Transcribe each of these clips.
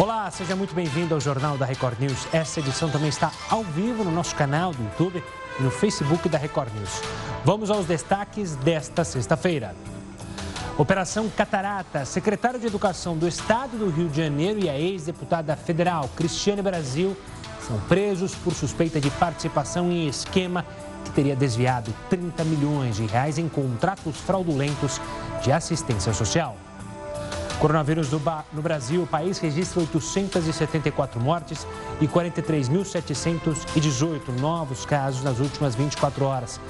Olá, seja muito bem-vindo ao Jornal da Record News. Essa edição também está ao vivo no nosso canal do YouTube e no Facebook da Record News. Vamos aos destaques desta sexta-feira. Operação Catarata. Secretário de Educação do Estado do Rio de Janeiro e a ex-deputada federal Cristiane Brasil são presos por suspeita de participação em esquema que teria desviado 30 milhões de reais em contratos fraudulentos de assistência social. Coronavírus no Brasil, o país registra 874 mortes e 43.718 novos casos nas últimas 24 horas.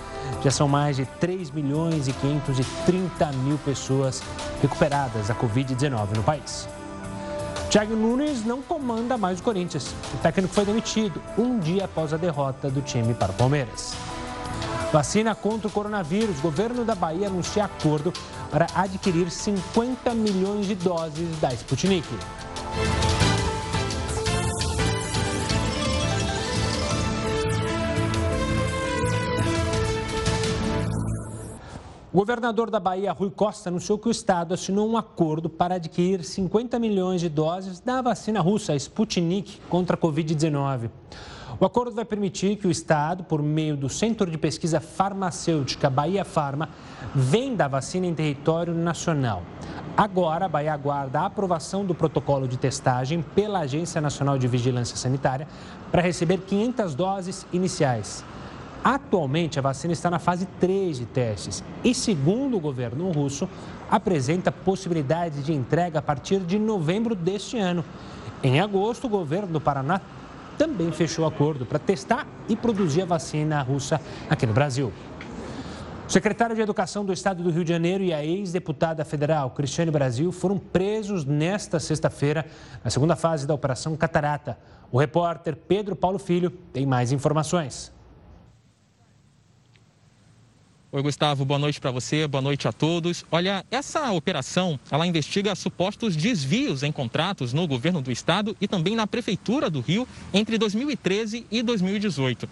Já são mais de 3 milhões e 530 mil pessoas recuperadas da Covid-19 no país. Thiago Nunes não comanda mais o Corinthians. O técnico foi demitido um dia após a derrota do time para o Palmeiras. Vacina contra o coronavírus. Governo da Bahia anuncia acordo para adquirir 50 milhões de doses da Sputnik. O governador da Bahia, Rui Costa, anunciou que o estado assinou um acordo para adquirir 50 milhões de doses da vacina russa Sputnik contra a Covid-19. O acordo vai permitir que o Estado, por meio do Centro de Pesquisa Farmacêutica Bahia Farma, venda a vacina em território nacional. Agora, a Bahia aguarda a aprovação do protocolo de testagem pela Agência Nacional de Vigilância Sanitária para receber 500 doses iniciais. Atualmente, a vacina está na fase 3 de testes e, segundo o governo russo, apresenta possibilidade de entrega a partir de novembro deste ano. Em agosto, o governo do Paraná também fechou acordo para testar e produzir a vacina russa aqui no Brasil. O secretário de Educação do Estado do Rio de Janeiro e a ex-deputada federal Cristiane Brasil foram presos nesta sexta-feira, na segunda fase da Operação Catarata. O repórter Pedro Paulo Filho tem mais informações. Oi, Gustavo, boa noite para você, boa noite a todos. Olha, essa operação, ela investiga supostos desvios em contratos no governo do estado e também na prefeitura do Rio entre 2013 e 2018.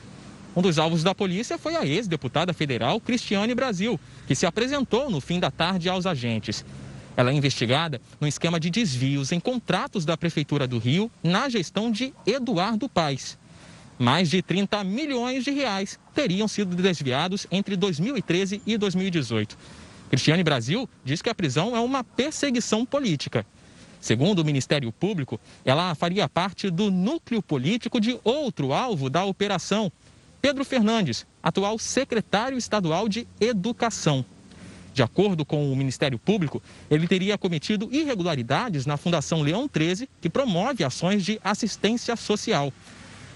Um dos alvos da polícia foi a ex-deputada federal Cristiane Brasil, que se apresentou no fim da tarde aos agentes. Ela é investigada no esquema de desvios em contratos da prefeitura do Rio na gestão de Eduardo Paes mais de 30 milhões de reais teriam sido desviados entre 2013 e 2018. Cristiane Brasil diz que a prisão é uma perseguição política. Segundo o Ministério Público, ela faria parte do núcleo político de outro alvo da operação, Pedro Fernandes, atual secretário estadual de Educação. De acordo com o Ministério Público, ele teria cometido irregularidades na Fundação Leão 13, que promove ações de assistência social.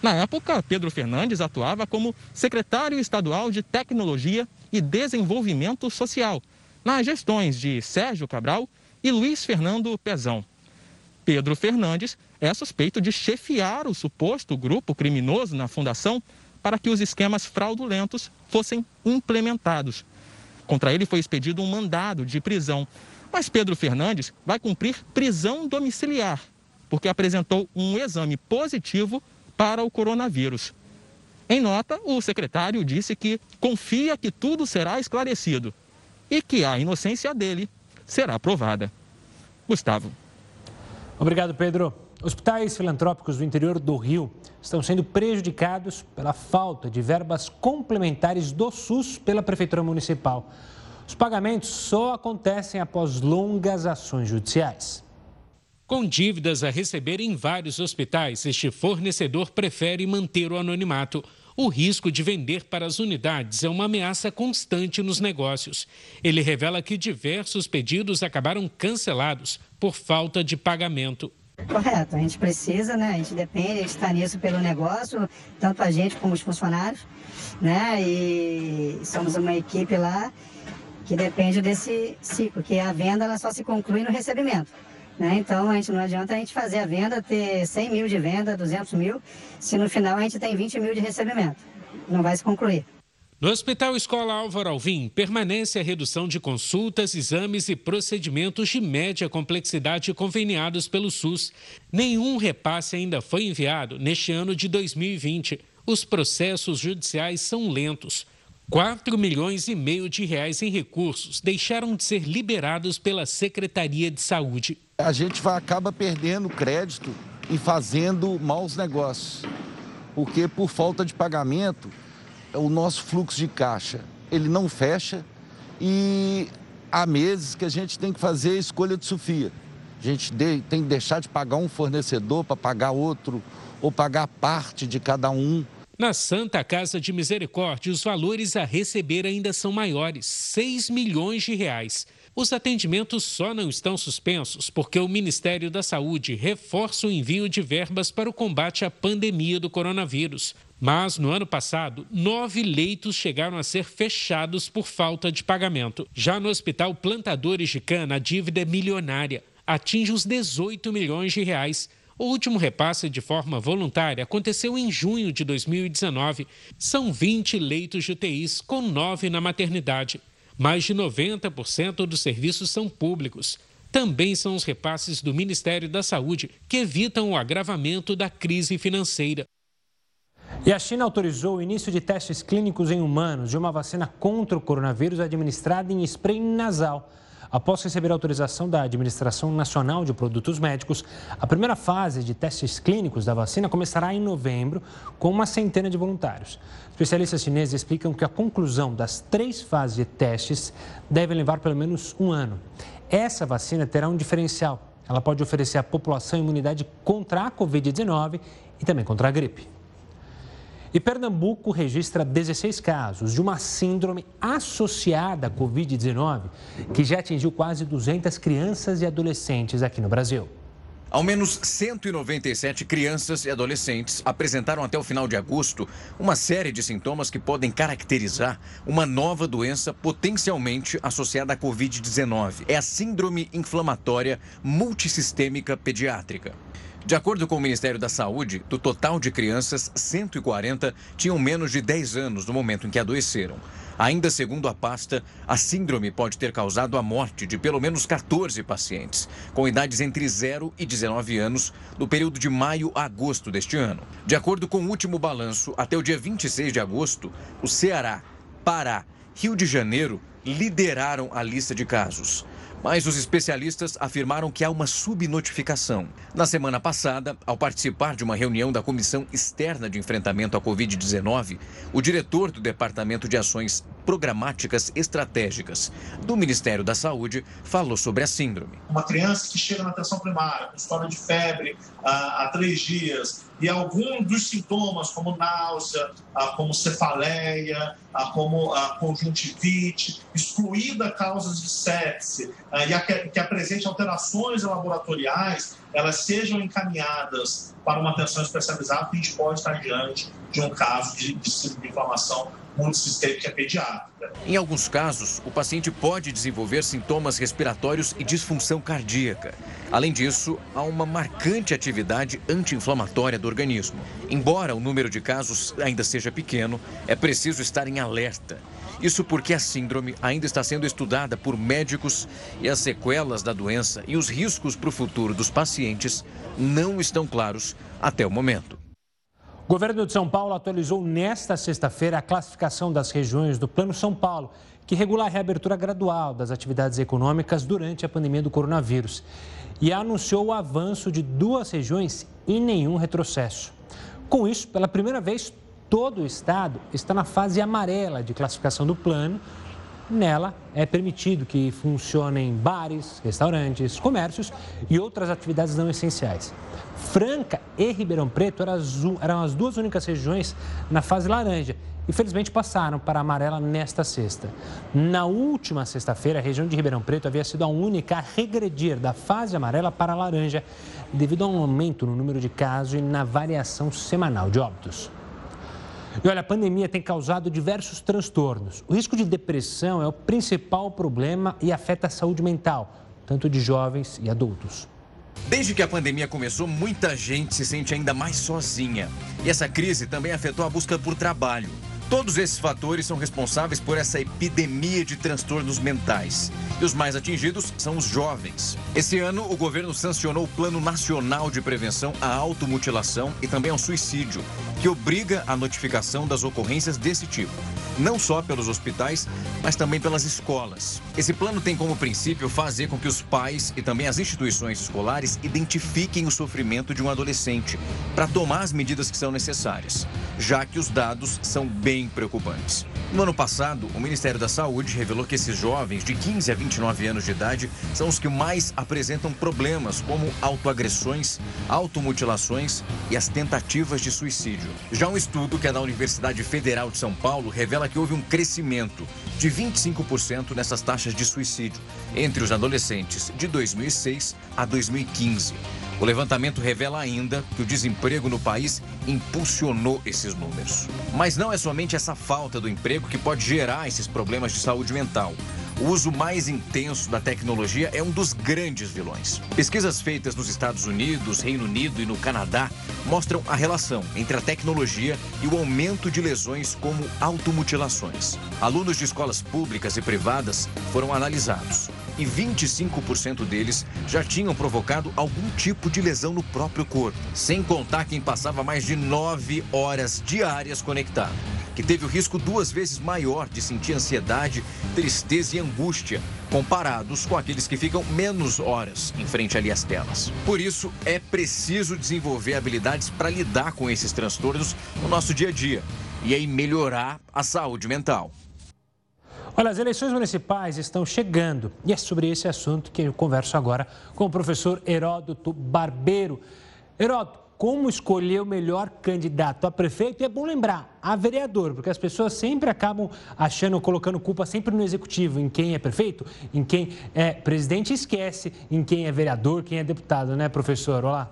Na época, Pedro Fernandes atuava como secretário estadual de Tecnologia e Desenvolvimento Social, nas gestões de Sérgio Cabral e Luiz Fernando Pezão. Pedro Fernandes é suspeito de chefiar o suposto grupo criminoso na fundação para que os esquemas fraudulentos fossem implementados. Contra ele foi expedido um mandado de prisão, mas Pedro Fernandes vai cumprir prisão domiciliar, porque apresentou um exame positivo para o coronavírus. Em nota, o secretário disse que confia que tudo será esclarecido e que a inocência dele será provada. Gustavo. Obrigado, Pedro. Hospitais filantrópicos do interior do Rio estão sendo prejudicados pela falta de verbas complementares do SUS pela Prefeitura Municipal. Os pagamentos só acontecem após longas ações judiciais. Com dívidas a receber em vários hospitais, este fornecedor prefere manter o anonimato. O risco de vender para as unidades é uma ameaça constante nos negócios. Ele revela que diversos pedidos acabaram cancelados por falta de pagamento. Correto, a gente precisa, né? A gente depende, a gente está nisso pelo negócio, tanto a gente como os funcionários, né? E somos uma equipe lá que depende desse ciclo, que a venda ela só se conclui no recebimento. Né? Então, a gente não adianta a gente fazer a venda, ter 100 mil de venda, 200 mil, se no final a gente tem 20 mil de recebimento. Não vai se concluir. No Hospital Escola Álvaro Alvim, permanece a redução de consultas, exames e procedimentos de média complexidade conveniados pelo SUS. Nenhum repasse ainda foi enviado neste ano de 2020. Os processos judiciais são lentos. 4 milhões e meio de reais em recursos deixaram de ser liberados pela Secretaria de Saúde. A gente vai, acaba perdendo crédito e fazendo maus negócios. Porque por falta de pagamento, o nosso fluxo de caixa, ele não fecha e há meses que a gente tem que fazer a escolha de Sofia. A gente tem que deixar de pagar um fornecedor para pagar outro, ou pagar parte de cada um. Na Santa Casa de Misericórdia, os valores a receber ainda são maiores, 6 milhões de reais. Os atendimentos só não estão suspensos porque o Ministério da Saúde reforça o envio de verbas para o combate à pandemia do coronavírus. Mas no ano passado, nove leitos chegaram a ser fechados por falta de pagamento. Já no Hospital Plantadores de Cana, a dívida é milionária, atinge os 18 milhões de reais. O último repasse de forma voluntária aconteceu em junho de 2019. São 20 leitos de UTIs, com nove na maternidade. Mais de 90% dos serviços são públicos. Também são os repasses do Ministério da Saúde que evitam o agravamento da crise financeira. E a China autorizou o início de testes clínicos em humanos de uma vacina contra o coronavírus administrada em spray nasal. Após receber autorização da Administração Nacional de Produtos Médicos, a primeira fase de testes clínicos da vacina começará em novembro, com uma centena de voluntários. Especialistas chineses explicam que a conclusão das três fases de testes deve levar pelo menos um ano. Essa vacina terá um diferencial. Ela pode oferecer à população imunidade contra a Covid-19 e também contra a gripe. E Pernambuco registra 16 casos de uma síndrome associada à Covid-19, que já atingiu quase 200 crianças e adolescentes aqui no Brasil. Ao menos 197 crianças e adolescentes apresentaram até o final de agosto uma série de sintomas que podem caracterizar uma nova doença potencialmente associada à Covid-19. É a Síndrome Inflamatória Multissistêmica Pediátrica. De acordo com o Ministério da Saúde, do total de crianças, 140 tinham menos de 10 anos no momento em que adoeceram. Ainda segundo a pasta, a síndrome pode ter causado a morte de pelo menos 14 pacientes, com idades entre 0 e 19 anos, no período de maio a agosto deste ano. De acordo com o último balanço, até o dia 26 de agosto, o Ceará, Pará, Rio de Janeiro lideraram a lista de casos. Mas os especialistas afirmaram que há uma subnotificação. Na semana passada, ao participar de uma reunião da Comissão Externa de Enfrentamento à Covid-19, o diretor do Departamento de Ações Programáticas Estratégicas do Ministério da Saúde falou sobre a síndrome. Uma criança que chega na atenção primária com história de febre há, há três dias e algum dos sintomas, como náusea, como cefaleia, como conjuntivite, excluída causas de sepse, e que apresente alterações laboratoriais, elas sejam encaminhadas para uma atenção especializada, a gente pode estar diante de um caso de, de, de inflamação multissistêmica pediátrica. Em alguns casos, o paciente pode desenvolver sintomas respiratórios e disfunção cardíaca. Além disso, há uma marcante atividade anti-inflamatória do organismo. Embora o número de casos ainda seja pequeno, é preciso estar em alerta. Isso porque a síndrome ainda está sendo estudada por médicos e as sequelas da doença e os riscos para o futuro dos pacientes não estão claros até o momento. O governo de São Paulo atualizou nesta sexta-feira a classificação das regiões do Plano São Paulo, que regula a reabertura gradual das atividades econômicas durante a pandemia do coronavírus. E anunciou o avanço de duas regiões e nenhum retrocesso. Com isso, pela primeira vez, todo o estado está na fase amarela de classificação do plano. Nela é permitido que funcionem bares, restaurantes, comércios e outras atividades não essenciais. Franca e Ribeirão Preto eram as duas únicas regiões na fase laranja. Infelizmente passaram para amarela nesta sexta. Na última sexta-feira, a região de Ribeirão Preto havia sido a única a regredir da fase amarela para a laranja, devido a um aumento no número de casos e na variação semanal de óbitos. E olha, a pandemia tem causado diversos transtornos. O risco de depressão é o principal problema e afeta a saúde mental, tanto de jovens e adultos. Desde que a pandemia começou, muita gente se sente ainda mais sozinha. E essa crise também afetou a busca por trabalho. Todos esses fatores são responsáveis por essa epidemia de transtornos mentais. E os mais atingidos são os jovens. Esse ano, o governo sancionou o Plano Nacional de Prevenção à Automutilação e também ao Suicídio, que obriga a notificação das ocorrências desse tipo, não só pelos hospitais, mas também pelas escolas. Esse plano tem como princípio fazer com que os pais e também as instituições escolares identifiquem o sofrimento de um adolescente para tomar as medidas que são necessárias, já que os dados são bem preocupantes. No ano passado, o Ministério da Saúde revelou que esses jovens de 15 a 29 anos de idade são os que mais apresentam problemas como autoagressões, automutilações e as tentativas de suicídio. Já um estudo que é da Universidade Federal de São Paulo revela que houve um crescimento de 25% nessas taxas de suicídio entre os adolescentes de 2006 a 2015. O levantamento revela ainda que o desemprego no país impulsionou esses números. Mas não é somente essa falta do emprego que pode gerar esses problemas de saúde mental. O uso mais intenso da tecnologia é um dos grandes vilões. Pesquisas feitas nos Estados Unidos, Reino Unido e no Canadá mostram a relação entre a tecnologia e o aumento de lesões como automutilações. Alunos de escolas públicas e privadas foram analisados e 25% deles já tinham provocado algum tipo de lesão no próprio corpo, sem contar quem passava mais de nove horas diárias conectado que teve o risco duas vezes maior de sentir ansiedade, tristeza e angústia, comparados com aqueles que ficam menos horas em frente ali às telas. Por isso, é preciso desenvolver habilidades para lidar com esses transtornos no nosso dia a dia e aí melhorar a saúde mental. Olha, as eleições municipais estão chegando e é sobre esse assunto que eu converso agora com o professor Heródoto Barbeiro. Heródoto, como escolher o melhor candidato a prefeito. E é bom lembrar, a vereador, porque as pessoas sempre acabam achando, colocando culpa sempre no executivo, em quem é prefeito, em quem é presidente, e esquece em quem é vereador, quem é deputado, né, professor? Olá.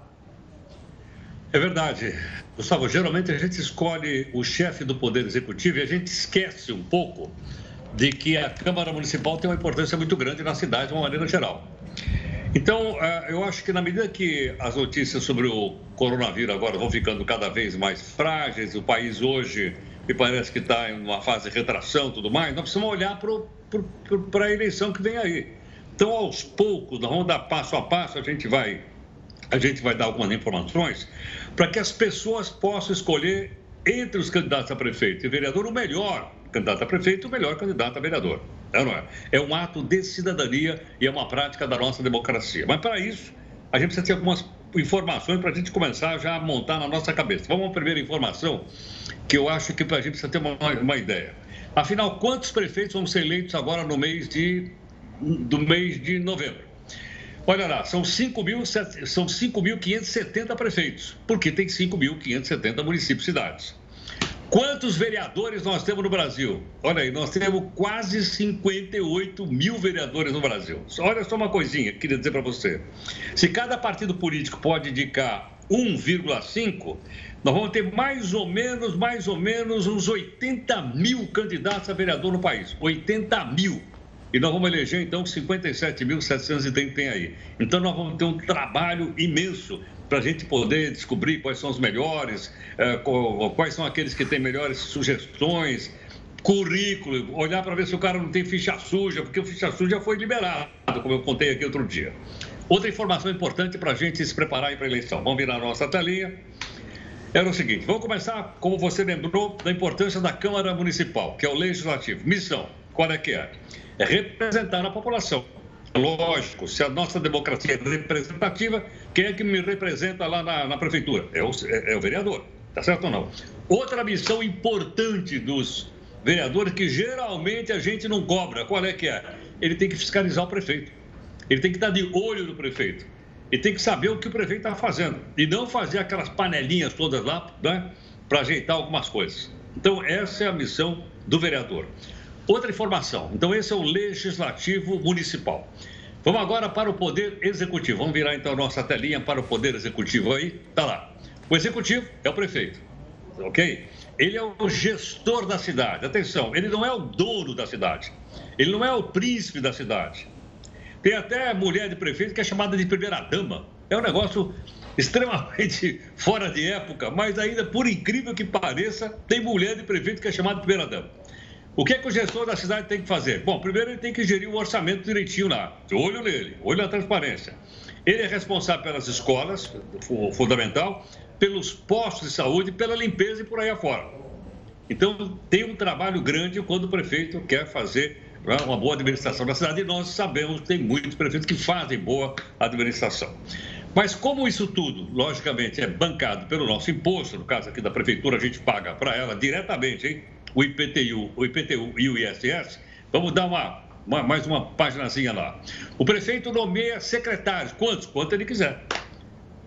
É verdade. Gustavo, geralmente a gente escolhe o chefe do Poder Executivo e a gente esquece um pouco de que a Câmara Municipal tem uma importância muito grande na cidade de uma maneira geral. Então, é, eu acho que na medida que as notícias sobre o coronavírus agora vão ficando cada vez mais frágeis, o país hoje me parece que está em uma fase de retração e tudo mais, nós precisamos olhar para a eleição que vem aí. Então, aos poucos, nós vamos dar passo a passo, a gente vai, a gente vai dar algumas informações para que as pessoas possam escolher entre os candidatos a prefeito e vereador o melhor candidato a prefeito o melhor candidato a vereador. É, não é? é um ato de cidadania e é uma prática da nossa democracia. Mas para isso, a gente precisa ter algumas informações para a gente começar já a montar na nossa cabeça. Vamos à primeira informação, que eu acho que a gente precisa ter uma, uma ideia. Afinal, quantos prefeitos vão ser eleitos agora no mês de, do mês de novembro? Olha lá, são 5.570 prefeitos, porque tem 5.570 municípios e cidades. Quantos vereadores nós temos no Brasil? Olha aí, nós temos quase 58 mil vereadores no Brasil. Olha só uma coisinha que queria dizer para você. Se cada partido político pode indicar 1,5, nós vamos ter mais ou menos, mais ou menos uns 80 mil candidatos a vereador no país. 80 mil. E nós vamos eleger, então, 57.730 tem aí. Então, nós vamos ter um trabalho imenso para a gente poder descobrir quais são os melhores, é, quais são aqueles que têm melhores sugestões, currículo, olhar para ver se o cara não tem ficha suja, porque o ficha suja foi liberado, como eu contei aqui outro dia. Outra informação importante para a gente se preparar para a eleição. Vamos virar a nossa telinha. Era o seguinte, vamos começar, como você lembrou, da importância da Câmara Municipal, que é o Legislativo. Missão, qual é que é? É representar a população. Lógico, se a nossa democracia é representativa, quem é que me representa lá na, na prefeitura? É o, é, é o vereador, tá certo ou não? Outra missão importante dos vereadores que geralmente a gente não cobra, qual é que é? Ele tem que fiscalizar o prefeito. Ele tem que estar de olho no prefeito. Ele tem que saber o que o prefeito está fazendo. E não fazer aquelas panelinhas todas lá, né? Para ajeitar algumas coisas. Então, essa é a missão do vereador. Outra informação. Então, esse é o Legislativo Municipal. Vamos agora para o Poder Executivo. Vamos virar então a nossa telinha para o Poder Executivo aí. Tá lá. O Executivo é o prefeito, ok? Ele é o gestor da cidade. Atenção, ele não é o dono da cidade. Ele não é o príncipe da cidade. Tem até mulher de prefeito que é chamada de primeira-dama. É um negócio extremamente fora de época, mas ainda, por incrível que pareça, tem mulher de prefeito que é chamada primeira-dama. O que é que o gestor da cidade tem que fazer? Bom, primeiro ele tem que gerir o orçamento direitinho lá. Olho nele, olho na transparência. Ele é responsável pelas escolas, fundamental, pelos postos de saúde, pela limpeza e por aí afora. Então, tem um trabalho grande quando o prefeito quer fazer né, uma boa administração da cidade e nós sabemos que tem muitos prefeitos que fazem boa administração. Mas como isso tudo, logicamente, é bancado pelo nosso imposto, no caso aqui da prefeitura, a gente paga para ela diretamente hein, o IPTU, o IPTU e o ISS, vamos dar uma, uma, mais uma paginazinha lá. O prefeito nomeia secretários, quantos? Quanto ele quiser.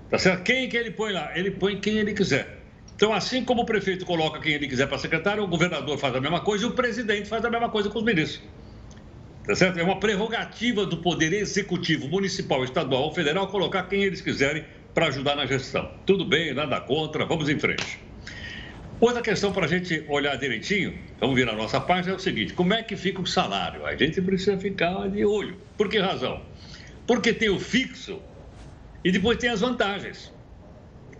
Tá certo? Quem que ele põe lá? Ele põe quem ele quiser. Então, assim como o prefeito coloca quem ele quiser para secretário, o governador faz a mesma coisa e o presidente faz a mesma coisa com os ministros. Tá certo? É uma prerrogativa do poder executivo municipal, estadual ou federal colocar quem eles quiserem para ajudar na gestão. Tudo bem, nada contra, vamos em frente. Outra questão para a gente olhar direitinho, vamos vir na nossa página, é o seguinte: como é que fica o salário? A gente precisa ficar de olho. Por que razão? Porque tem o fixo e depois tem as vantagens.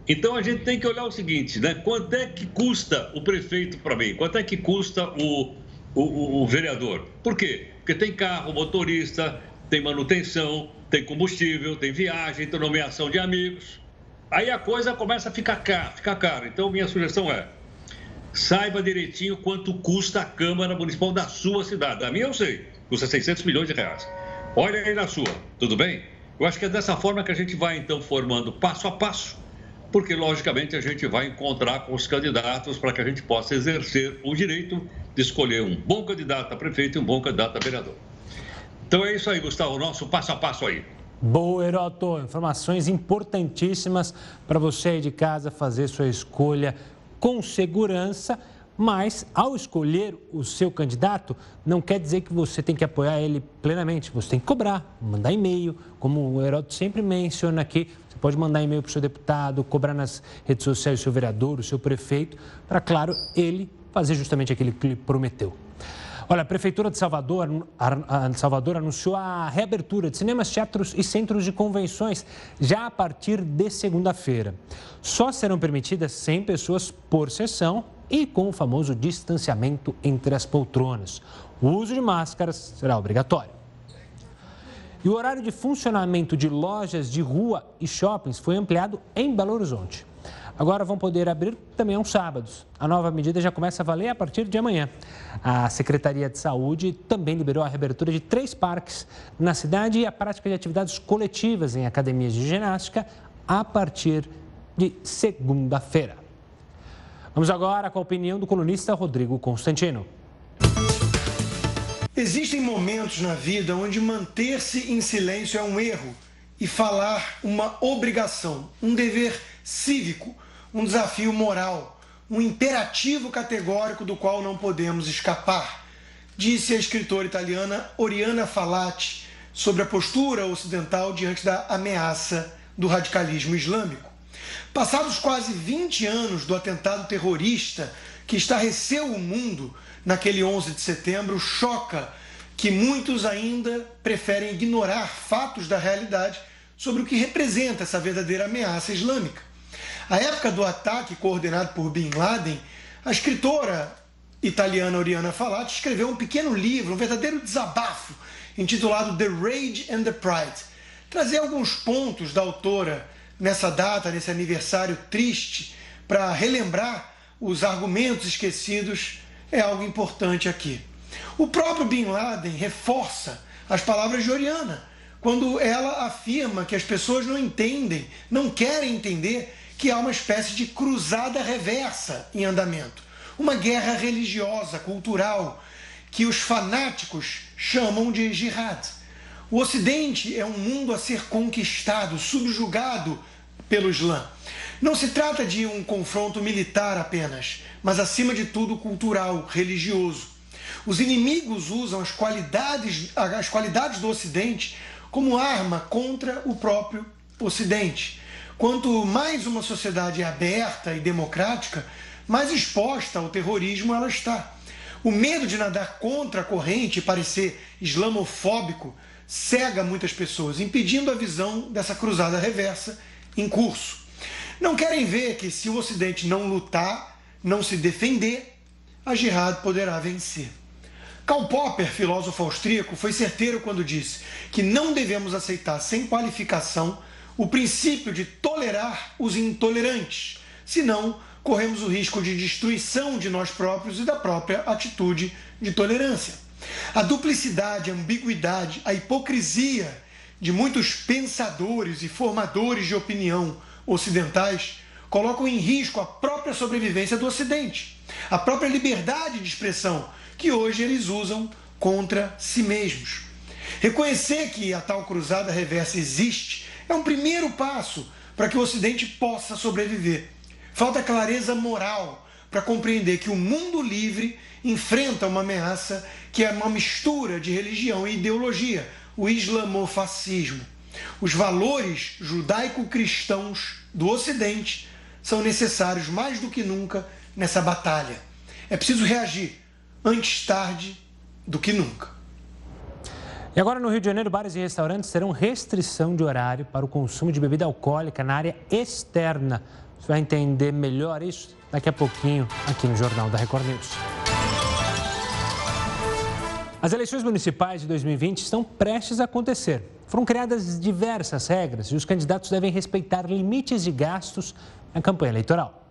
Então a gente tem que olhar o seguinte, né? Quanto é que custa o prefeito para mim? Quanto é que custa o, o, o vereador? Por quê? Porque tem carro, motorista, tem manutenção, tem combustível, tem viagem, tem nomeação de amigos. Aí a coisa começa a ficar cara, ficar cara. Então minha sugestão é: saiba direitinho quanto custa a Câmara Municipal da sua cidade. A minha eu sei, custa 600 milhões de reais. Olha aí na sua, tudo bem? Eu acho que é dessa forma que a gente vai então formando passo a passo, porque logicamente a gente vai encontrar com os candidatos para que a gente possa exercer o direito de escolher um bom candidato a prefeito e um bom candidato a vereador. Então é isso aí, Gustavo, nosso passo a passo aí. Boa, Heroto. Informações importantíssimas para você aí de casa fazer sua escolha com segurança. Mas, ao escolher o seu candidato, não quer dizer que você tem que apoiar ele plenamente. Você tem que cobrar, mandar e-mail, como o Heroto sempre menciona aqui. Você pode mandar e-mail para o seu deputado, cobrar nas redes sociais o seu vereador, o seu prefeito, para, claro, ele fazer justamente aquilo que ele prometeu. Olha, a Prefeitura de Salvador, Salvador anunciou a reabertura de cinemas, teatros e centros de convenções já a partir de segunda-feira. Só serão permitidas 100 pessoas por sessão e com o famoso distanciamento entre as poltronas. O uso de máscaras será obrigatório. E o horário de funcionamento de lojas de rua e shoppings foi ampliado em Belo Horizonte agora vão poder abrir também aos sábados. A nova medida já começa a valer a partir de amanhã. A Secretaria de Saúde também liberou a reabertura de três parques na cidade e a prática de atividades coletivas em academias de ginástica a partir de segunda-feira. Vamos agora com a opinião do colunista Rodrigo Constantino. Existem momentos na vida onde manter-se em silêncio é um erro e falar uma obrigação, um dever cívico um desafio moral, um imperativo categórico do qual não podemos escapar, disse a escritora italiana Oriana Falati sobre a postura ocidental diante da ameaça do radicalismo islâmico. Passados quase 20 anos do atentado terrorista que estarreceu o mundo naquele 11 de setembro, choca que muitos ainda preferem ignorar fatos da realidade sobre o que representa essa verdadeira ameaça islâmica. A época do ataque coordenado por Bin Laden, a escritora italiana Oriana Falati escreveu um pequeno livro, um verdadeiro desabafo, intitulado The Rage and the Pride. Trazer alguns pontos da autora nessa data, nesse aniversário triste, para relembrar os argumentos esquecidos é algo importante aqui. O próprio Bin Laden reforça as palavras de Oriana, quando ela afirma que as pessoas não entendem, não querem entender que há uma espécie de cruzada reversa em andamento. Uma guerra religiosa, cultural, que os fanáticos chamam de jihad. O Ocidente é um mundo a ser conquistado, subjugado pelo Islã. Não se trata de um confronto militar apenas, mas acima de tudo cultural, religioso. Os inimigos usam as qualidades, as qualidades do Ocidente como arma contra o próprio Ocidente. Quanto mais uma sociedade é aberta e democrática, mais exposta ao terrorismo ela está. O medo de nadar contra a corrente e parecer islamofóbico cega muitas pessoas, impedindo a visão dessa cruzada reversa em curso. Não querem ver que se o Ocidente não lutar, não se defender, a jihad poderá vencer. Karl Popper, filósofo austríaco, foi certeiro quando disse que não devemos aceitar sem qualificação o princípio de tolerar os intolerantes, senão corremos o risco de destruição de nós próprios e da própria atitude de tolerância. A duplicidade, a ambiguidade, a hipocrisia de muitos pensadores e formadores de opinião ocidentais colocam em risco a própria sobrevivência do Ocidente, a própria liberdade de expressão que hoje eles usam contra si mesmos. Reconhecer que a tal cruzada reversa existe é um primeiro passo para que o Ocidente possa sobreviver. Falta clareza moral para compreender que o mundo livre enfrenta uma ameaça que é uma mistura de religião e ideologia, o islamofascismo. Os valores judaico-cristãos do Ocidente são necessários mais do que nunca nessa batalha. É preciso reagir antes tarde do que nunca. E agora no Rio de Janeiro, bares e restaurantes terão restrição de horário para o consumo de bebida alcoólica na área externa. Você vai entender melhor isso daqui a pouquinho aqui no Jornal da Record News. As eleições municipais de 2020 estão prestes a acontecer. Foram criadas diversas regras e os candidatos devem respeitar limites de gastos na campanha eleitoral.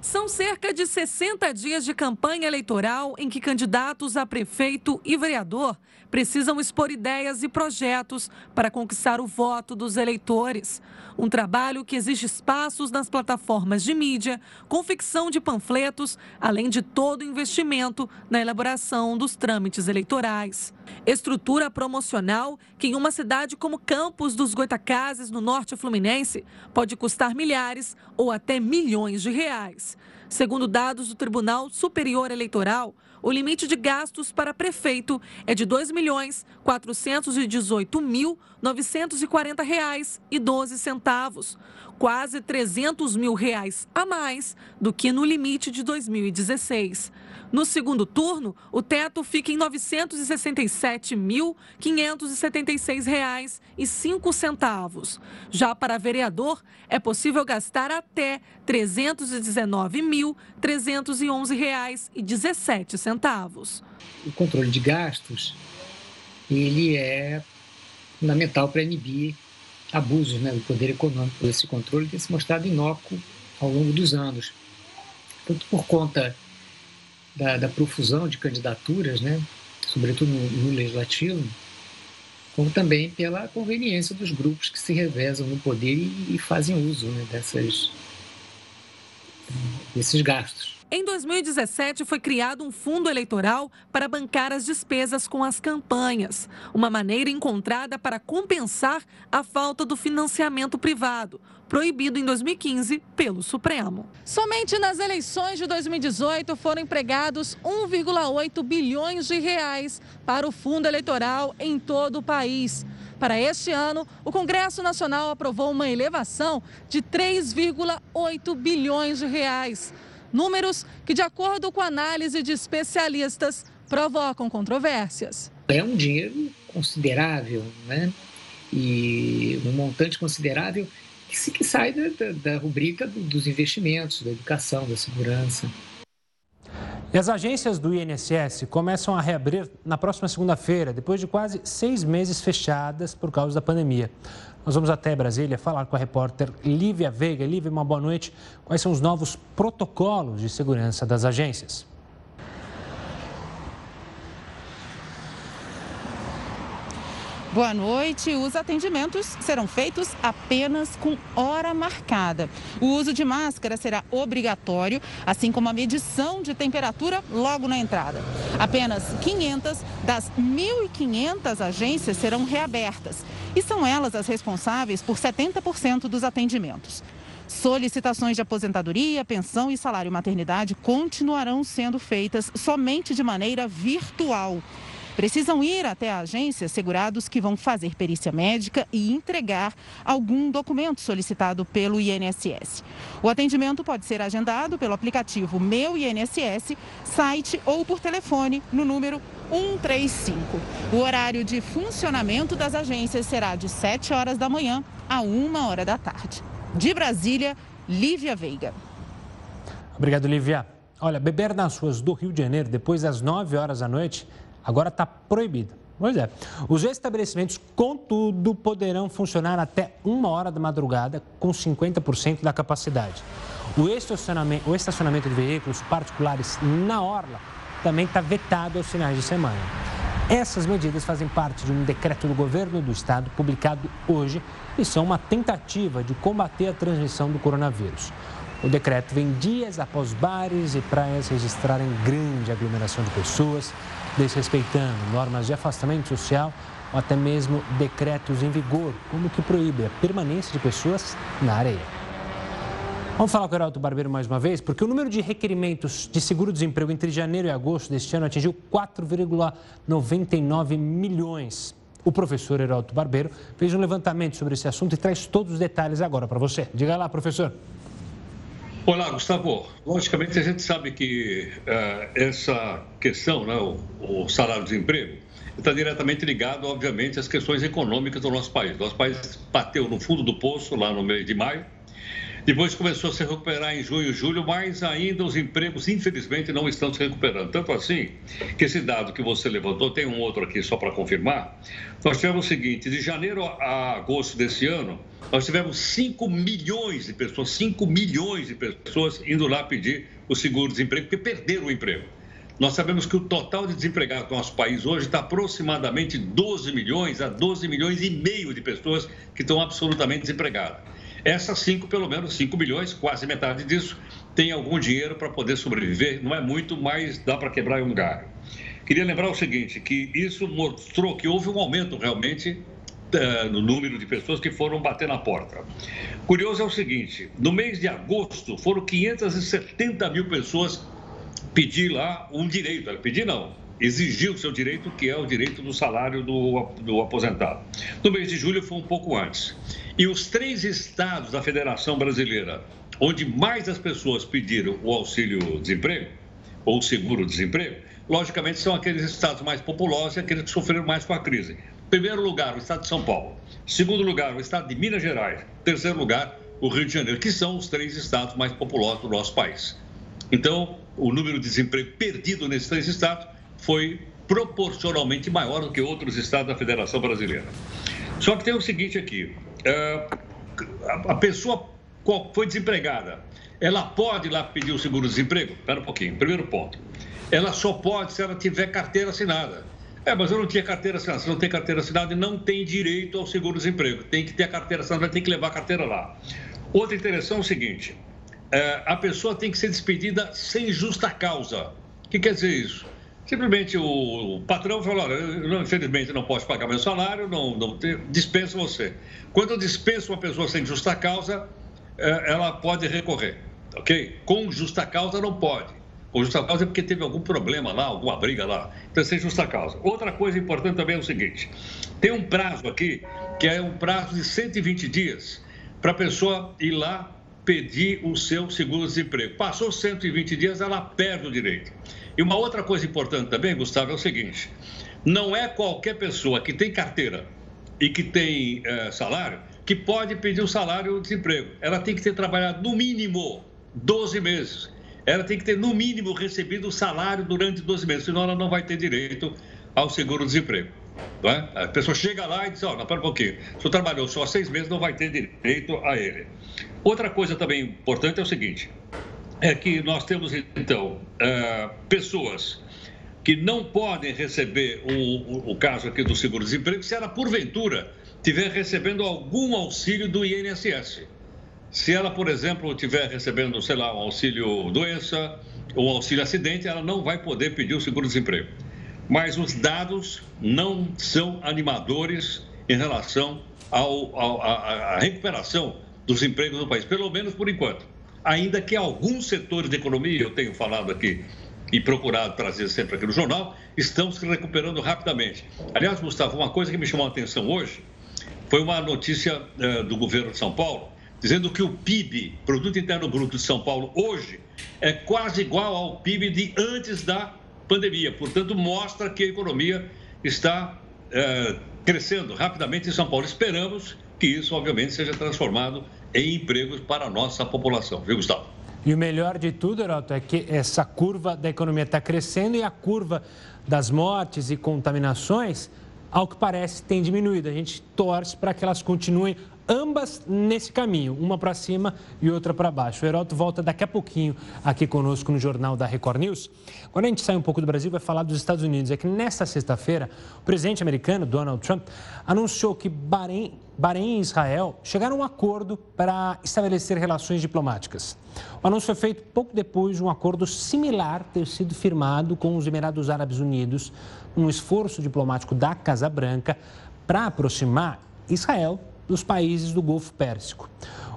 São cerca de 60 dias de campanha eleitoral em que candidatos a prefeito e vereador precisam expor ideias e projetos para conquistar o voto dos eleitores. Um trabalho que exige espaços nas plataformas de mídia, confecção de panfletos, além de todo investimento na elaboração dos trâmites eleitorais. Estrutura promocional que, em uma cidade como Campos dos Goitacazes, no norte fluminense, pode custar milhares ou até milhões de reais. Segundo dados do Tribunal Superior Eleitoral, o limite de gastos para prefeito é de R$ 2.418.940,12, quase 300 mil reais a mais do que no limite de 2016. No segundo turno, o teto fica em R$ 967.576,05. Já para vereador, é possível gastar até R$ 319.311,17. O controle de gastos, ele é fundamental para inibir abusos né, do poder econômico. Esse controle tem se mostrado inócuo ao longo dos anos. Tanto por conta da, da profusão de candidaturas, né, sobretudo no, no legislativo, como também pela conveniência dos grupos que se revezam no poder e, e fazem uso né, dessas, desses gastos. Em 2017, foi criado um fundo eleitoral para bancar as despesas com as campanhas, uma maneira encontrada para compensar a falta do financiamento privado, proibido em 2015 pelo Supremo. Somente nas eleições de 2018 foram empregados 1,8 bilhões de reais para o fundo eleitoral em todo o país. Para este ano, o Congresso Nacional aprovou uma elevação de 3,8 bilhões de reais. Números que, de acordo com análise de especialistas, provocam controvérsias. É um dinheiro considerável, né? E um montante considerável que, sai da, da, da rubrica do, dos investimentos, da educação, da segurança. E as agências do INSS começam a reabrir na próxima segunda-feira, depois de quase seis meses fechadas por causa da pandemia. Nós vamos até Brasília falar com a repórter Lívia Veiga. Lívia, uma boa noite. Quais são os novos protocolos de segurança das agências? Boa noite. Os atendimentos serão feitos apenas com hora marcada. O uso de máscara será obrigatório, assim como a medição de temperatura logo na entrada. Apenas 500 das 1.500 agências serão reabertas e são elas as responsáveis por 70% dos atendimentos. Solicitações de aposentadoria, pensão e salário maternidade continuarão sendo feitas somente de maneira virtual. Precisam ir até a agência segurados que vão fazer perícia médica e entregar algum documento solicitado pelo INSS. O atendimento pode ser agendado pelo aplicativo Meu INSS, site ou por telefone no número 135. O horário de funcionamento das agências será de 7 horas da manhã a 1 hora da tarde. De Brasília, Lívia Veiga. Obrigado, Lívia. Olha, beber nas ruas do Rio de Janeiro depois das 9 horas da noite agora está proibido. Pois é. Os estabelecimentos, contudo, poderão funcionar até uma hora da madrugada com 50% da capacidade. O estacionamento, o estacionamento de veículos particulares na orla também está vetado aos finais de semana. Essas medidas fazem parte de um decreto do governo do estado publicado hoje e são uma tentativa de combater a transmissão do coronavírus. O decreto vem dias após bares e praias registrarem grande aglomeração de pessoas, desrespeitando normas de afastamento social ou até mesmo decretos em vigor, como que proíbe a permanência de pessoas na areia. Vamos falar com o Heraldo Barbeiro mais uma vez, porque o número de requerimentos de seguro-desemprego entre janeiro e agosto deste ano atingiu 4,99 milhões. O professor Heraldo Barbeiro fez um levantamento sobre esse assunto e traz todos os detalhes agora para você. Diga lá, professor. Olá, Gustavo. Logicamente, a gente sabe que uh, essa questão, né, o, o salário-desemprego, está diretamente ligado, obviamente, às questões econômicas do nosso país. Nosso país bateu no fundo do poço lá no mês de maio depois começou a se recuperar em junho e julho, mas ainda os empregos, infelizmente, não estão se recuperando. Tanto assim que esse dado que você levantou, tem um outro aqui só para confirmar. Nós tivemos o seguinte: de janeiro a agosto desse ano, nós tivemos 5 milhões de pessoas, 5 milhões de pessoas indo lá pedir o seguro-desemprego, porque perderam o emprego. Nós sabemos que o total de desempregados do nosso país hoje está aproximadamente 12 milhões a 12 milhões e meio de pessoas que estão absolutamente desempregadas. Essas cinco, pelo menos 5 milhões, quase metade disso, tem algum dinheiro para poder sobreviver. Não é muito, mas dá para quebrar um galho. Queria lembrar o seguinte, que isso mostrou que houve um aumento realmente uh, no número de pessoas que foram bater na porta. Curioso é o seguinte, no mês de agosto foram 570 mil pessoas pedir lá um direito. Pedir não, exigir o seu direito, que é o direito do salário do, do aposentado. No mês de julho foi um pouco antes. E os três estados da Federação Brasileira, onde mais as pessoas pediram o auxílio-desemprego, ou seguro-desemprego, logicamente são aqueles estados mais populosos e aqueles que sofreram mais com a crise. Primeiro lugar, o estado de São Paulo. Segundo lugar, o estado de Minas Gerais. Terceiro lugar, o Rio de Janeiro, que são os três estados mais populosos do nosso país. Então, o número de desemprego perdido nesses três estados foi proporcionalmente maior do que outros estados da Federação Brasileira. Só que tem o seguinte aqui: a pessoa foi desempregada, ela pode ir lá pedir o seguro-desemprego? Espera um pouquinho. Primeiro ponto. Ela só pode se ela tiver carteira assinada. É, mas eu não tinha carteira assinada. Se não tem carteira assinada, não tem direito ao seguro-desemprego. Tem que ter a carteira assinada, ter que levar a carteira lá. Outra interessante é o seguinte: é, a pessoa tem que ser despedida sem justa causa. O que quer dizer isso? Simplesmente o patrão falou: olha, infelizmente não posso pagar meu salário, não, não dispenso você. Quando eu dispenso uma pessoa sem justa causa, é, ela pode recorrer, ok? Com justa causa não pode. Com justa causa é porque teve algum problema lá, alguma briga lá. Então, sem justa causa. Outra coisa importante também é o seguinte: tem um prazo aqui, que é um prazo de 120 dias, para a pessoa ir lá pedir o seu seguro-desemprego. Passou 120 dias, ela perde o direito. E uma outra coisa importante também, Gustavo, é o seguinte: não é qualquer pessoa que tem carteira e que tem é, salário que pode pedir o salário de desemprego. Ela tem que ter trabalhado no mínimo 12 meses. Ela tem que ter, no mínimo, recebido o salário durante 12 meses, senão ela não vai ter direito ao seguro-desemprego. É? A pessoa chega lá e diz: Ó, oh, pera um pouquinho, se você trabalhou só seis meses, não vai ter direito a ele. Outra coisa também importante é o seguinte: é que nós temos, então, uh, pessoas que não podem receber o, o, o caso aqui do seguro-desemprego se ela, porventura, estiver recebendo algum auxílio do INSS. Se ela, por exemplo, estiver recebendo, sei lá, um auxílio doença ou auxílio acidente, ela não vai poder pedir o seguro-desemprego. Mas os dados não são animadores em relação à recuperação dos empregos no país, pelo menos por enquanto ainda que alguns setores da economia, eu tenho falado aqui e procurado trazer sempre aqui no jornal, estão se recuperando rapidamente. Aliás, Gustavo, uma coisa que me chamou a atenção hoje foi uma notícia uh, do governo de São Paulo, dizendo que o PIB, Produto Interno Bruto de São Paulo, hoje é quase igual ao PIB de antes da pandemia. Portanto, mostra que a economia está uh, crescendo rapidamente em São Paulo. Esperamos que isso, obviamente, seja transformado em empregos para a nossa população. Viu, Gustavo? E o melhor de tudo, Heroto, é que essa curva da economia está crescendo e a curva das mortes e contaminações, ao que parece, tem diminuído. A gente torce para que elas continuem ambas nesse caminho, uma para cima e outra para baixo. O Heroto volta daqui a pouquinho aqui conosco no Jornal da Record News. Quando a gente sai um pouco do Brasil, vai falar dos Estados Unidos. É que nesta sexta-feira, o presidente americano, Donald Trump, anunciou que Bahrein, Bahrein e Israel chegaram a um acordo para estabelecer relações diplomáticas. O anúncio foi feito pouco depois de um acordo similar ter sido firmado com os Emirados Árabes Unidos, um esforço diplomático da Casa Branca para aproximar Israel dos países do Golfo Pérsico.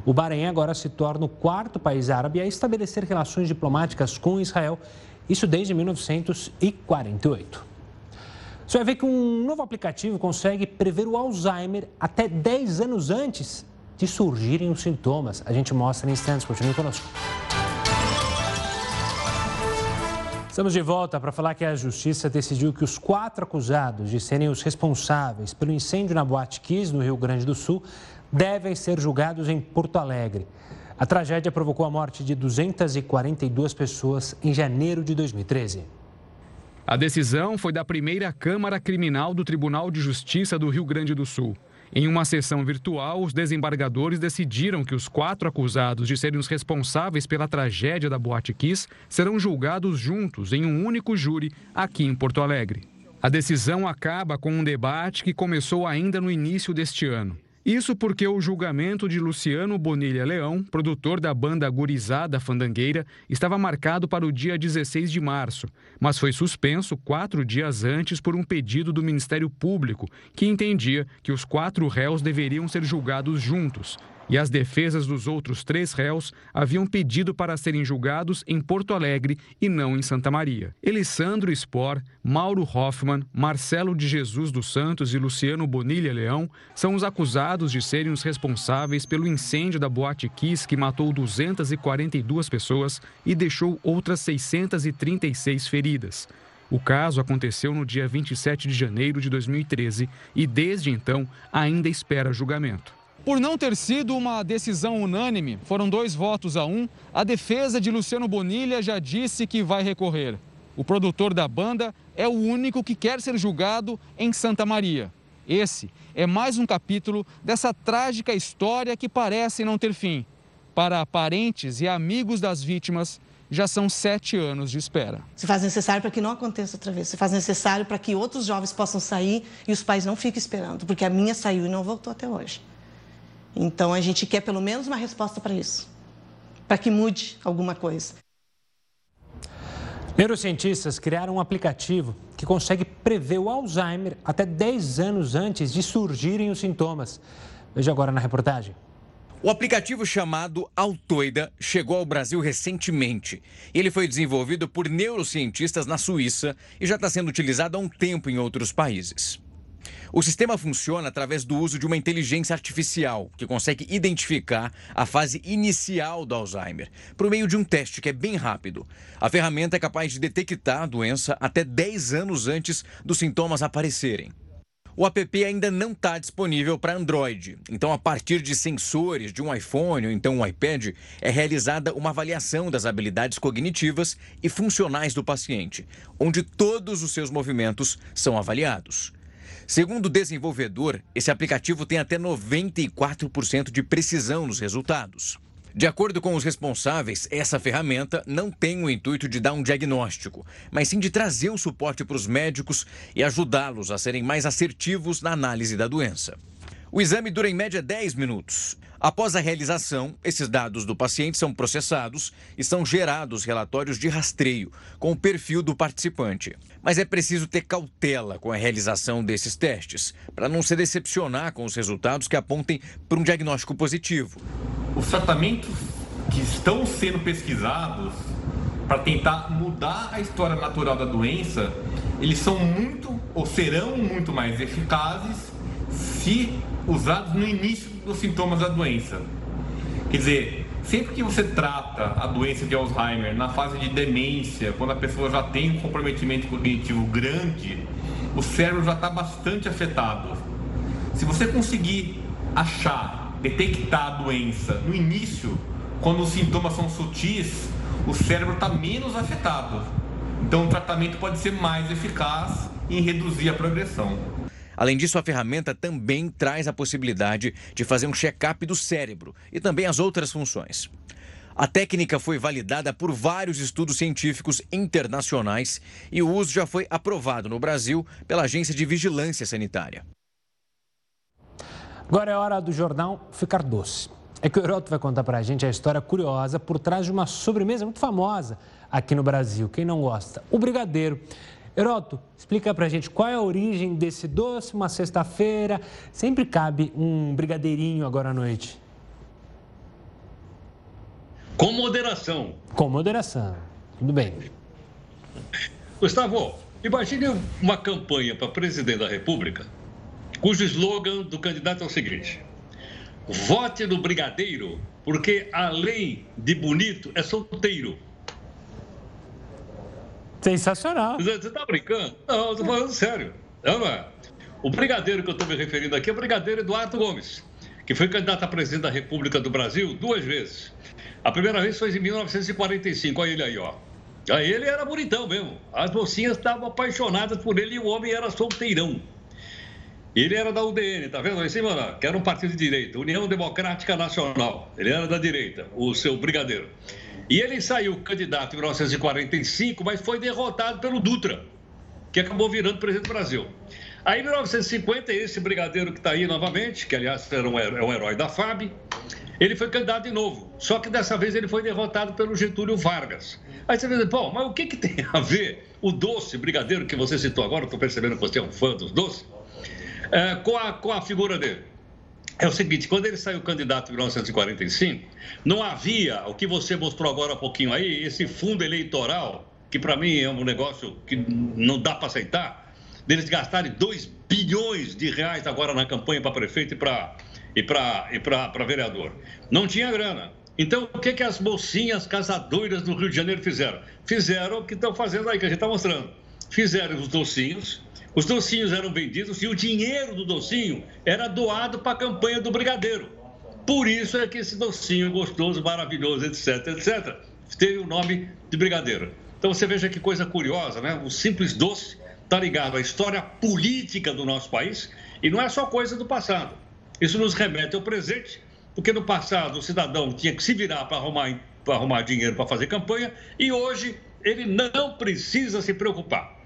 O Bahrein agora se torna o quarto país árabe a estabelecer relações diplomáticas com Israel, isso desde 1948. Você vai ver que um novo aplicativo consegue prever o Alzheimer até 10 anos antes de surgirem os sintomas. A gente mostra em instantes. Continue conosco. Estamos de volta para falar que a Justiça decidiu que os quatro acusados de serem os responsáveis pelo incêndio na Boate Kiss, no Rio Grande do Sul, devem ser julgados em Porto Alegre. A tragédia provocou a morte de 242 pessoas em janeiro de 2013. A decisão foi da primeira Câmara Criminal do Tribunal de Justiça do Rio Grande do Sul. Em uma sessão virtual, os desembargadores decidiram que os quatro acusados de serem os responsáveis pela tragédia da Boate Kiss serão julgados juntos em um único júri aqui em Porto Alegre. A decisão acaba com um debate que começou ainda no início deste ano. Isso porque o julgamento de Luciano Bonilha Leão, produtor da banda Gurizada Fandangueira, estava marcado para o dia 16 de março, mas foi suspenso quatro dias antes por um pedido do Ministério Público, que entendia que os quatro réus deveriam ser julgados juntos, e as defesas dos outros três réus haviam pedido para serem julgados em Porto Alegre e não em Santa Maria. Elisandro Spor, Mauro Hoffman, Marcelo de Jesus dos Santos e Luciano Bonilha Leão são os acusados de serem os responsáveis pelo incêndio da Boate Kiss que matou 242 pessoas e deixou outras 636 feridas. O caso aconteceu no dia 27 de janeiro de 2013 e, desde então, ainda espera julgamento. Por não ter sido uma decisão unânime, foram dois votos a um, a defesa de Luciano Bonilha já disse que vai recorrer. O produtor da banda é o único que quer ser julgado em Santa Maria. Esse é mais um capítulo dessa trágica história que parece não ter fim. Para parentes e amigos das vítimas, já são sete anos de espera. Se faz necessário para que não aconteça outra vez. Se faz necessário para que outros jovens possam sair e os pais não fiquem esperando, porque a minha saiu e não voltou até hoje. Então a gente quer pelo menos uma resposta para isso, para que mude alguma coisa. Neurocientistas criaram um aplicativo que consegue prever o Alzheimer até 10 anos antes de surgirem os sintomas. Veja agora na reportagem. O aplicativo chamado Altoida chegou ao Brasil recentemente. Ele foi desenvolvido por neurocientistas na Suíça e já está sendo utilizado há um tempo em outros países. O sistema funciona através do uso de uma inteligência artificial que consegue identificar a fase inicial do Alzheimer por meio de um teste que é bem rápido. A ferramenta é capaz de detectar a doença até 10 anos antes dos sintomas aparecerem. O app ainda não está disponível para Android, então, a partir de sensores de um iPhone ou então um iPad, é realizada uma avaliação das habilidades cognitivas e funcionais do paciente, onde todos os seus movimentos são avaliados. Segundo o desenvolvedor, esse aplicativo tem até 94% de precisão nos resultados. De acordo com os responsáveis, essa ferramenta não tem o intuito de dar um diagnóstico, mas sim de trazer um suporte para os médicos e ajudá-los a serem mais assertivos na análise da doença. O exame dura em média 10 minutos. Após a realização, esses dados do paciente são processados e são gerados relatórios de rastreio com o perfil do participante. Mas é preciso ter cautela com a realização desses testes, para não se decepcionar com os resultados que apontem para um diagnóstico positivo. Os tratamentos que estão sendo pesquisados para tentar mudar a história natural da doença, eles são muito ou serão muito mais eficazes se usados no início dos sintomas da doença. Quer dizer, sempre que você trata a doença de Alzheimer na fase de demência, quando a pessoa já tem um comprometimento cognitivo grande, o cérebro já está bastante afetado. Se você conseguir achar detectar a doença no início, quando os sintomas são sutis, o cérebro está menos afetado. Então, o tratamento pode ser mais eficaz em reduzir a progressão. Além disso, a ferramenta também traz a possibilidade de fazer um check-up do cérebro e também as outras funções. A técnica foi validada por vários estudos científicos internacionais e o uso já foi aprovado no Brasil pela Agência de Vigilância Sanitária. Agora é hora do jornal ficar doce. É que o Heroto vai contar para a gente a história curiosa por trás de uma sobremesa muito famosa aqui no Brasil. Quem não gosta? O brigadeiro. Heroto, explica para a gente qual é a origem desse doce, uma sexta-feira. Sempre cabe um brigadeirinho agora à noite. Com moderação. Com moderação. Tudo bem. Gustavo, imagine uma campanha para presidente da República cujo slogan do candidato é o seguinte: vote no brigadeiro, porque além de bonito, é solteiro. Sensacional. Você está brincando? Não, eu estou falando sério. Não, é. O brigadeiro que eu estou me referindo aqui é o brigadeiro Eduardo Gomes, que foi candidato a presidente da República do Brasil duas vezes. A primeira vez foi em 1945, olha ele aí, ó. Aí ele era bonitão mesmo. As mocinhas estavam apaixonadas por ele e o homem era solteirão. Ele era da UDN, tá vendo aí cima? Lá, que era um partido de direita, União Democrática Nacional. Ele era da direita, o seu brigadeiro. E ele saiu candidato em 1945, mas foi derrotado pelo Dutra, que acabou virando presidente do Brasil. Aí, em 1950, esse brigadeiro que está aí novamente, que aliás era um, é um herói da FAB, ele foi candidato de novo. Só que dessa vez ele foi derrotado pelo Getúlio Vargas. Aí você diz, bom, mas o que, que tem a ver o doce brigadeiro que você citou agora? Estou percebendo que você é um fã dos doces é, com, a, com a figura dele. É o seguinte, quando ele saiu candidato em 1945, não havia, o que você mostrou agora há pouquinho aí, esse fundo eleitoral, que para mim é um negócio que não dá para aceitar, deles gastarem 2 bilhões de reais agora na campanha para prefeito e para e e vereador. Não tinha grana. Então, o que, que as mocinhas casadoras do Rio de Janeiro fizeram? Fizeram o que estão fazendo aí, que a gente está mostrando. Fizeram os docinhos, os docinhos eram vendidos e o dinheiro do docinho era doado para a campanha do Brigadeiro. Por isso é que esse docinho gostoso, maravilhoso, etc, etc, teve o nome de Brigadeiro. Então você veja que coisa curiosa, né? O simples doce está ligado à história política do nosso país e não é só coisa do passado. Isso nos remete ao presente, porque no passado o cidadão tinha que se virar para arrumar, arrumar dinheiro para fazer campanha e hoje ele não precisa se preocupar.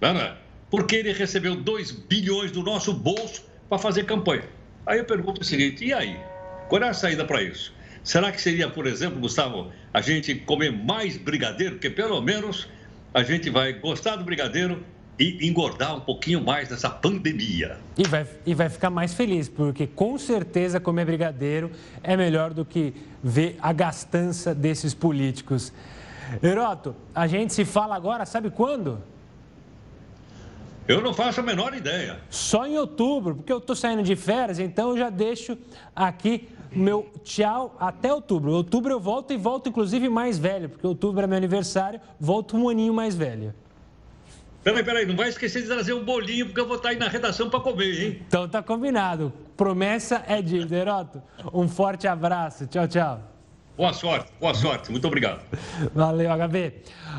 Não é? Porque ele recebeu 2 bilhões do nosso bolso para fazer campanha. Aí eu pergunto o seguinte: e aí? Qual é a saída para isso? Será que seria, por exemplo, Gustavo, a gente comer mais brigadeiro? Porque pelo menos a gente vai gostar do brigadeiro e engordar um pouquinho mais nessa pandemia. E vai, e vai ficar mais feliz, porque com certeza comer brigadeiro é melhor do que ver a gastança desses políticos. Heroto, a gente se fala agora, sabe quando? Eu não faço a menor ideia. Só em outubro, porque eu estou saindo de férias, então eu já deixo aqui meu tchau até outubro. Outubro eu volto e volto inclusive mais velho, porque outubro é meu aniversário, volto um aninho mais velho. Peraí, peraí, não vai esquecer de trazer um bolinho, porque eu vou estar aí na redação para comer, hein? Então tá combinado. Promessa é dívida, Heroto. Um forte abraço. Tchau, tchau. Boa sorte, boa sorte. Muito obrigado. Valeu, HB.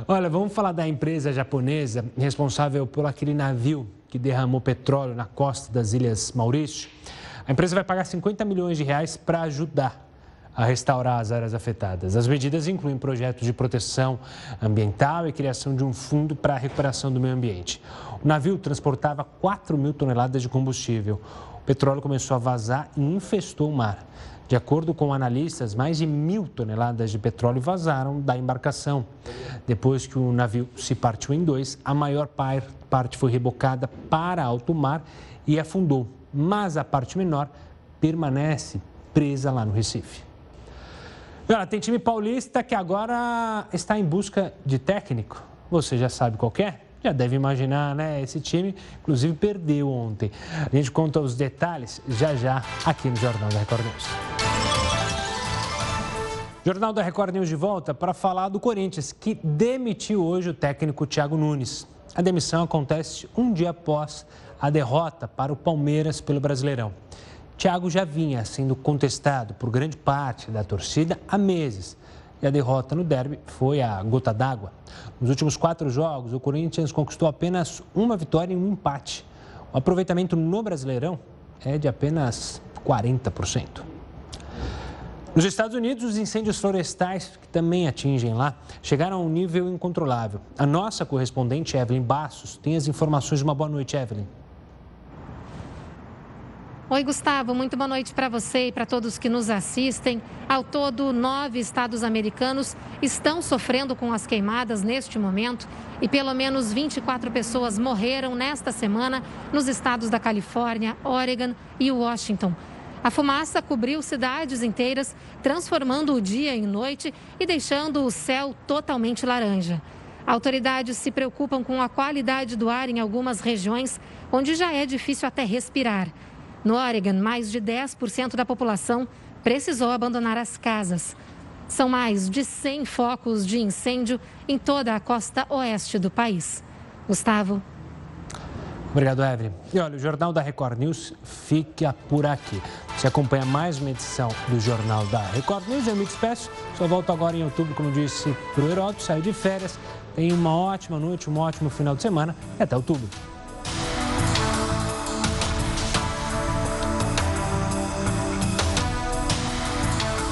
Olha, vamos falar da empresa japonesa responsável por aquele navio que derramou petróleo na costa das Ilhas Maurício. A empresa vai pagar 50 milhões de reais para ajudar a restaurar as áreas afetadas. As medidas incluem projetos de proteção ambiental e criação de um fundo para a recuperação do meio ambiente. O navio transportava 4 mil toneladas de combustível. O petróleo começou a vazar e infestou o mar. De acordo com analistas, mais de mil toneladas de petróleo vazaram da embarcação. Depois que o navio se partiu em dois, a maior parte foi rebocada para alto mar e afundou, mas a parte menor permanece presa lá no Recife. Tem time paulista que agora está em busca de técnico. Você já sabe qual é? Já deve imaginar, né? Esse time, inclusive, perdeu ontem. A gente conta os detalhes já já aqui no Jornal da Record News. Jornal da Record News de volta para falar do Corinthians, que demitiu hoje o técnico Thiago Nunes. A demissão acontece um dia após a derrota para o Palmeiras pelo Brasileirão. Thiago já vinha sendo contestado por grande parte da torcida há meses. E a derrota no derby foi a gota d'água. Nos últimos quatro jogos, o Corinthians conquistou apenas uma vitória e um empate. O aproveitamento no Brasileirão é de apenas 40%. Nos Estados Unidos, os incêndios florestais, que também atingem lá, chegaram a um nível incontrolável. A nossa correspondente, Evelyn Bassos, tem as informações. Uma boa noite, Evelyn. Oi, Gustavo. Muito boa noite para você e para todos que nos assistem. Ao todo, nove estados americanos estão sofrendo com as queimadas neste momento e pelo menos 24 pessoas morreram nesta semana nos estados da Califórnia, Oregon e Washington. A fumaça cobriu cidades inteiras, transformando o dia em noite e deixando o céu totalmente laranja. Autoridades se preocupam com a qualidade do ar em algumas regiões, onde já é difícil até respirar. No Oregon, mais de 10% da população precisou abandonar as casas. São mais de 100 focos de incêndio em toda a costa oeste do país. Gustavo. Obrigado, Evelyn. E olha, o Jornal da Record News fica por aqui. Você acompanha mais uma edição do Jornal da Record News. Eu me despeço. Só volto agora em outubro, como disse, para o Heródoto. Saiu de férias. Tenha uma ótima noite, um ótimo final de semana e até outubro.